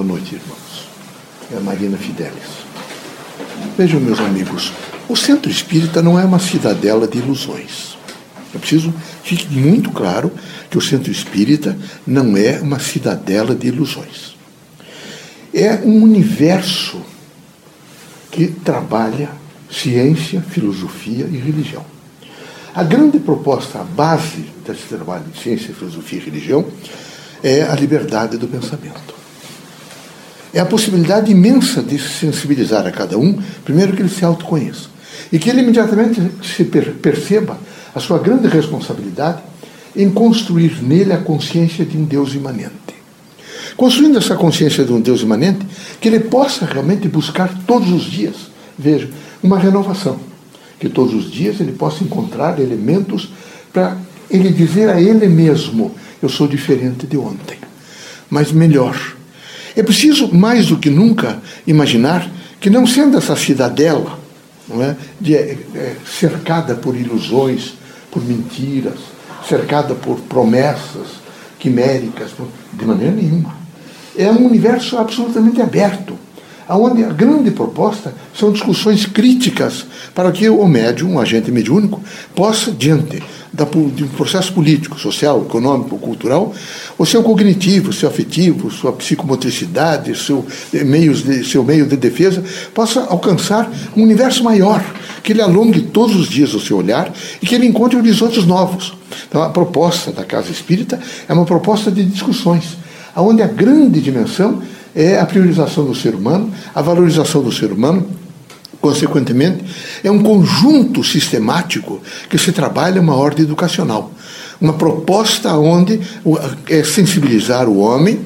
Boa noite, irmãos. É a Marina Fidelis. Vejam, meus amigos, o centro espírita não é uma cidadela de ilusões. É preciso que fique muito claro que o centro espírita não é uma cidadela de ilusões. É um universo que trabalha ciência, filosofia e religião. A grande proposta, a base desse trabalho de ciência, filosofia e religião é a liberdade do pensamento. É a possibilidade imensa de sensibilizar a cada um, primeiro que ele se autoconheça, e que ele imediatamente se perceba a sua grande responsabilidade em construir nele a consciência de um Deus imanente. Construindo essa consciência de um Deus imanente, que ele possa realmente buscar todos os dias, veja, uma renovação, que todos os dias ele possa encontrar elementos para ele dizer a ele mesmo: eu sou diferente de ontem, mas melhor. É preciso, mais do que nunca, imaginar que, não sendo essa cidadela é, de, é, é cercada por ilusões, por mentiras, cercada por promessas quiméricas, de maneira nenhuma. É um universo absolutamente aberto onde a grande proposta são discussões críticas para que o médium, o agente mediúnico, possa, diante de um processo político, social, econômico, cultural, o seu cognitivo, seu afetivo, sua psicomotricidade, seu, meios de, seu meio de defesa, possa alcançar um universo maior, que ele alongue todos os dias o seu olhar e que ele encontre horizontes novos. Então, a proposta da Casa Espírita é uma proposta de discussões, onde a grande dimensão é a priorização do ser humano, a valorização do ser humano, consequentemente, é um conjunto sistemático que se trabalha uma ordem educacional. Uma proposta onde é sensibilizar o homem,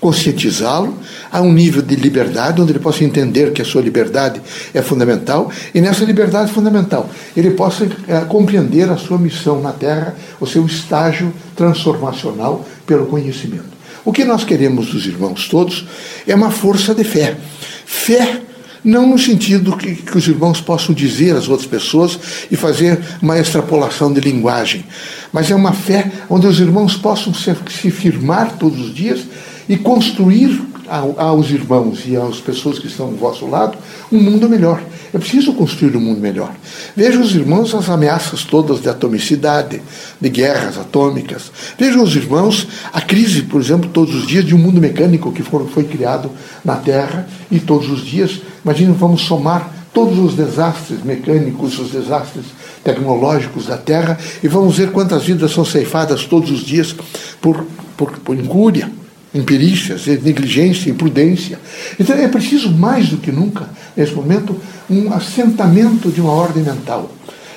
conscientizá-lo a um nível de liberdade onde ele possa entender que a sua liberdade é fundamental e nessa liberdade fundamental ele possa é, compreender a sua missão na Terra, o seu estágio transformacional pelo conhecimento. O que nós queremos dos irmãos todos é uma força de fé. Fé não no sentido que, que, os irmãos possam dizer às outras pessoas e fazer uma extrapolação de linguagem, mas é uma fé onde os irmãos possam se, se firmar todos os dias e construir aos irmãos e às pessoas que estão ao vosso lado um mundo melhor. É preciso construir um mundo melhor. Vejam os irmãos as ameaças todas de atomicidade, de guerras atômicas. Vejam os irmãos a crise, por exemplo, todos os dias de um mundo mecânico que foi criado na Terra e todos os dias, imaginem, vamos somar todos os desastres mecânicos, os desastres tecnológicos da Terra e vamos ver quantas vidas são ceifadas todos os dias por, por, por incúria imperícias, negligência, imprudência. Então é preciso mais do que nunca, nesse momento, um assentamento de uma ordem mental.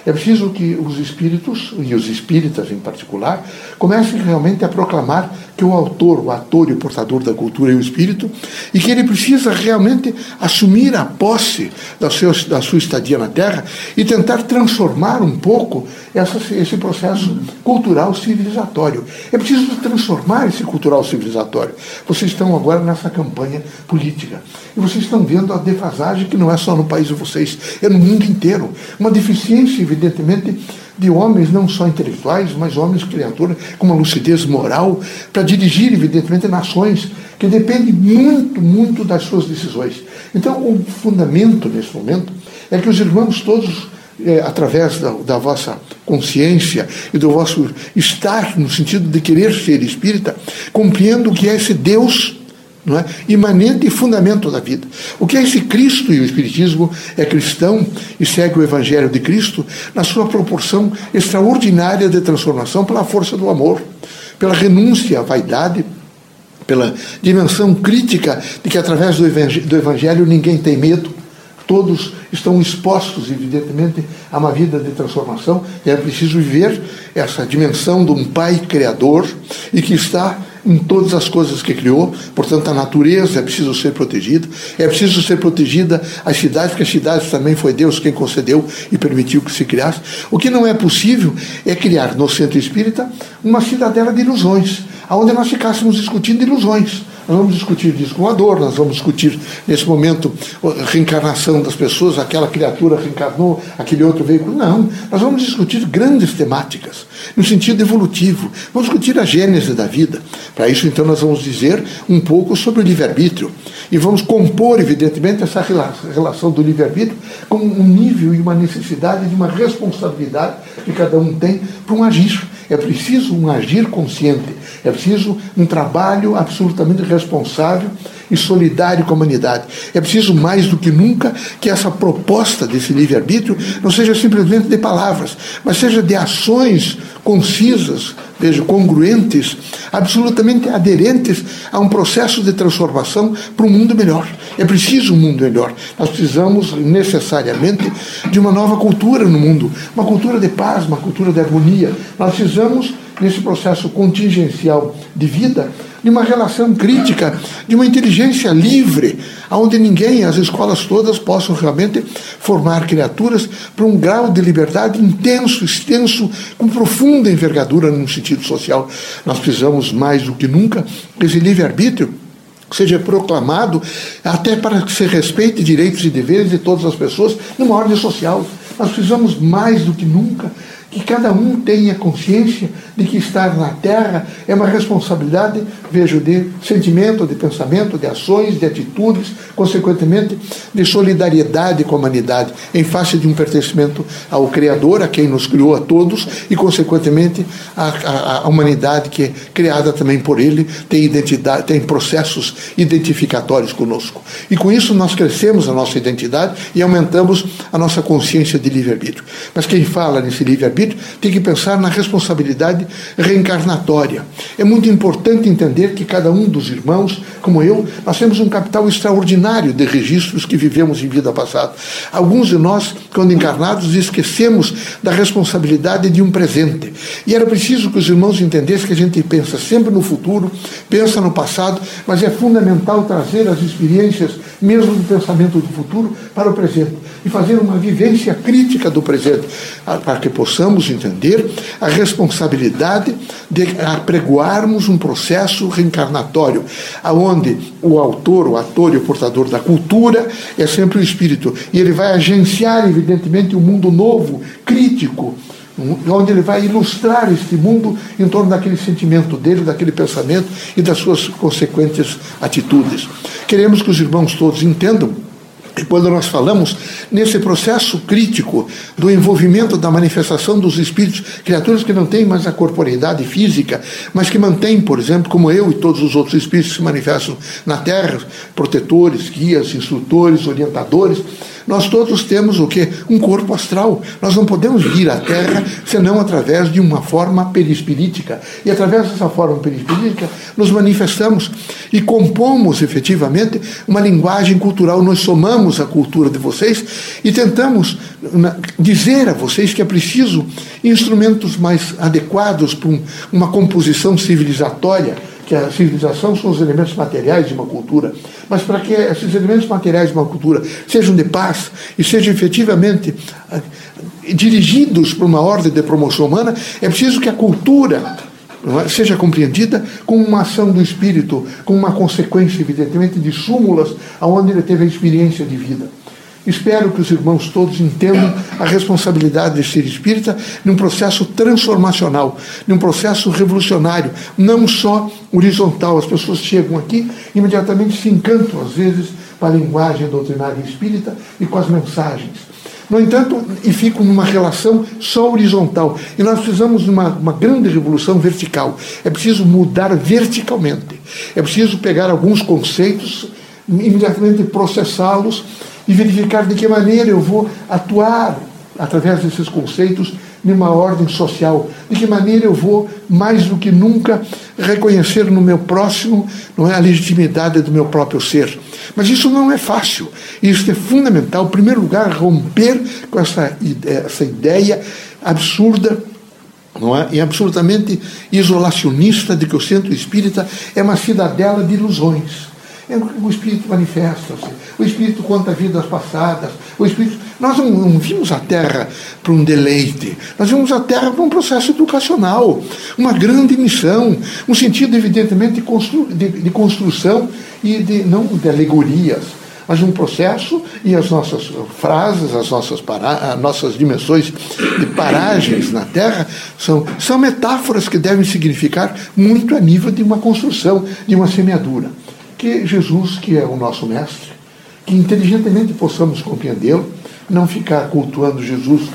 É preciso que os espíritos, e os espíritas em particular, comecem realmente a proclamar que o autor, o ator e o portador da cultura é o espírito, e que ele precisa realmente assumir a posse da, seu, da sua estadia na Terra e tentar transformar um pouco essa, esse processo cultural civilizatório. É preciso transformar esse cultural civilizatório. Vocês estão agora nessa campanha política. E vocês estão vendo a defasagem que não é só no país de vocês, é no mundo inteiro. Uma deficiência, evidentemente, de homens não só intelectuais, mas homens criaturas com uma lucidez moral para dirigir, evidentemente, nações que dependem muito, muito das suas decisões. Então, o fundamento nesse momento é que os irmãos todos, é, através da, da vossa consciência e do vosso estar no sentido de querer ser espírita, compreendam o que é esse Deus não é? imanente e fundamento da vida. O que é esse Cristo e o Espiritismo é cristão e segue o Evangelho de Cristo na sua proporção extraordinária de transformação pela força do amor, pela renúncia à vaidade, pela dimensão crítica de que através do Evangelho, ninguém tem medo, todos estão expostos, evidentemente, a uma vida de transformação, e é preciso viver essa dimensão de um Pai Criador e que está em todas as coisas que criou, portanto a natureza é preciso ser protegida, é preciso ser protegida as cidades, porque as cidades também foi Deus quem concedeu e permitiu que se criasse. O que não é possível é criar no centro espírita uma cidadela de ilusões, onde nós ficássemos discutindo ilusões. Nós vamos discutir disco voador, nós vamos discutir, nesse momento, a reencarnação das pessoas, aquela criatura reencarnou, aquele outro veículo. Não, nós vamos discutir grandes temáticas, no sentido evolutivo. Vamos discutir a gênese da vida. Para isso, então, nós vamos dizer um pouco sobre o livre-arbítrio. E vamos compor, evidentemente, essa relação do livre-arbítrio com um nível e uma necessidade de uma responsabilidade que cada um tem para um agir. É preciso um agir consciente, é preciso um trabalho absolutamente responsável e solidário com a humanidade. É preciso mais do que nunca que essa proposta desse livre-arbítrio não seja simplesmente de palavras, mas seja de ações concisas, veja, congruentes, absolutamente aderentes a um processo de transformação para um mundo melhor. É preciso um mundo melhor. Nós precisamos necessariamente de uma nova cultura no mundo, uma cultura de paz, uma cultura de harmonia. Nós precisamos, nesse processo contingencial de vida, de uma relação crítica, de uma inteligência livre, onde ninguém, as escolas todas, possam realmente formar criaturas para um grau de liberdade intenso, extenso, com profunda envergadura no sentido social. Nós precisamos, mais do que nunca, desse livre-arbítrio seja proclamado até para que se respeite direitos e deveres de todas as pessoas numa ordem social. Nós precisamos mais do que nunca que cada um tenha consciência de que estar na Terra é uma responsabilidade, vejo, de sentimento, de pensamento, de ações, de atitudes, consequentemente, de solidariedade com a humanidade, em face de um pertencimento ao Criador, a quem nos criou a todos, e, consequentemente, a, a, a humanidade que é criada também por Ele, tem identidade, tem processos identificatórios conosco. E com isso nós crescemos a nossa identidade e aumentamos a nossa consciência de livre-arbítrio. Mas quem fala nesse livre-arbítrio, livre-arbítrio, tem que pensar na responsabilidade reencarnatória. É muito importante entender que cada um dos irmãos, como eu, nós temos um capital extraordinário de registros que vivemos em vida passada. Alguns de nós, quando encarnados, esquecemos da responsabilidade de um presente. E era preciso que os irmãos entendessem que a gente pensa sempre no futuro, pensa no passado, mas é fundamental trazer as experiências, mesmo do pensamento do futuro, para o presente e fazer uma vivência crítica do presente, para que possamos possamos entender a responsabilidade de apregoarmos um processo reencarnatório, aonde o autor, o ator e o portador da cultura é sempre o espírito, e ele vai agenciar, evidentemente, um mundo novo, crítico, onde ele vai ilustrar este mundo em torno daquele sentimento dele, daquele pensamento e das suas consequentes atitudes. Queremos que os irmãos todos entendam e quando nós falamos nesse processo crítico do envolvimento da manifestação dos espíritos, criaturas que não têm mais a corporeidade física, mas que mantêm, por exemplo, como eu e todos os outros espíritos que se manifestam na Terra, protetores, guias, instrutores, orientadores, nós todos temos o que? Um corpo astral. Nós não podemos vir à Terra senão através de uma forma perispirítica. E através dessa forma perispirítica nos manifestamos e compomos efetivamente uma linguagem cultural. Nós somamos a cultura de vocês e tentamos dizer a vocês que é preciso instrumentos mais adequados para uma composição civilizatória que a civilização são os elementos materiais de uma cultura, mas para que esses elementos materiais de uma cultura sejam de paz e sejam efetivamente ah, dirigidos para uma ordem de promoção humana, é preciso que a cultura seja compreendida como uma ação do espírito, como uma consequência, evidentemente, de súmulas aonde ele teve a experiência de vida. Espero que os irmãos todos entendam a responsabilidade de ser espírita num processo transformacional, num processo revolucionário, não só horizontal. As pessoas chegam aqui e imediatamente se encantam, às vezes, com a linguagem doutrinária espírita e com as mensagens. No entanto, e ficam numa relação só horizontal. E nós precisamos de uma, uma grande revolução vertical. É preciso mudar verticalmente. É preciso pegar alguns conceitos, imediatamente processá-los e verificar de que maneira eu vou atuar através desses conceitos numa ordem social, de que maneira eu vou mais do que nunca reconhecer no meu próximo não é a legitimidade do meu próprio ser. Mas isso não é fácil. Isso é fundamental, em primeiro lugar, romper com essa ideia, essa ideia absurda não é? e absolutamente isolacionista de que o centro espírita é uma cidadela de ilusões o Espírito manifesta-se, o Espírito conta vidas passadas, o Espírito. Nós não, não vimos a Terra para um deleite, nós vimos a Terra para um processo educacional, uma grande missão, um sentido, evidentemente, de, constru, de, de construção e de, não de alegorias, mas um processo e as nossas frases, as nossas, para, as nossas dimensões de paragens na Terra são, são metáforas que devem significar muito a nível de uma construção, de uma semeadura que Jesus, que é o nosso mestre, que inteligentemente possamos compreendê-lo, não ficar cultuando Jesus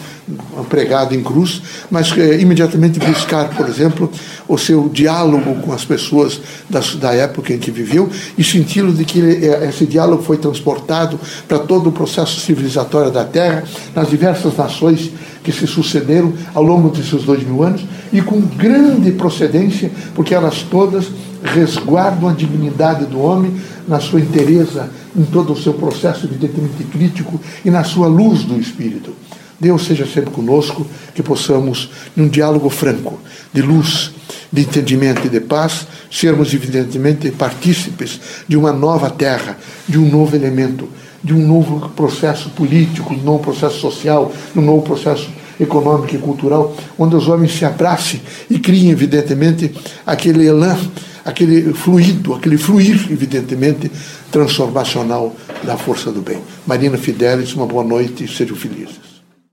pregado em cruz, mas é, imediatamente buscar, por exemplo, o seu diálogo com as pessoas da, da época em que viveu e senti-lo de que ele, é, esse diálogo foi transportado para todo o processo civilizatório da Terra, nas diversas nações que se sucederam ao longo desses dois mil anos e com grande procedência, porque elas todas resguardam a dignidade do homem na sua inteireza, em todo o seu processo evidentemente crítico e na sua luz do espírito. Deus seja sempre conosco, que possamos, num diálogo franco, de luz, de entendimento e de paz, sermos evidentemente partícipes de uma nova terra, de um novo elemento, de um novo processo político, de um novo processo social, de um novo processo econômico e cultural, onde os homens se abracem e criem, evidentemente, aquele elan, aquele fluido, aquele fluir, evidentemente, transformacional da força do bem. Marina Fidelis, uma boa noite e sejam felizes.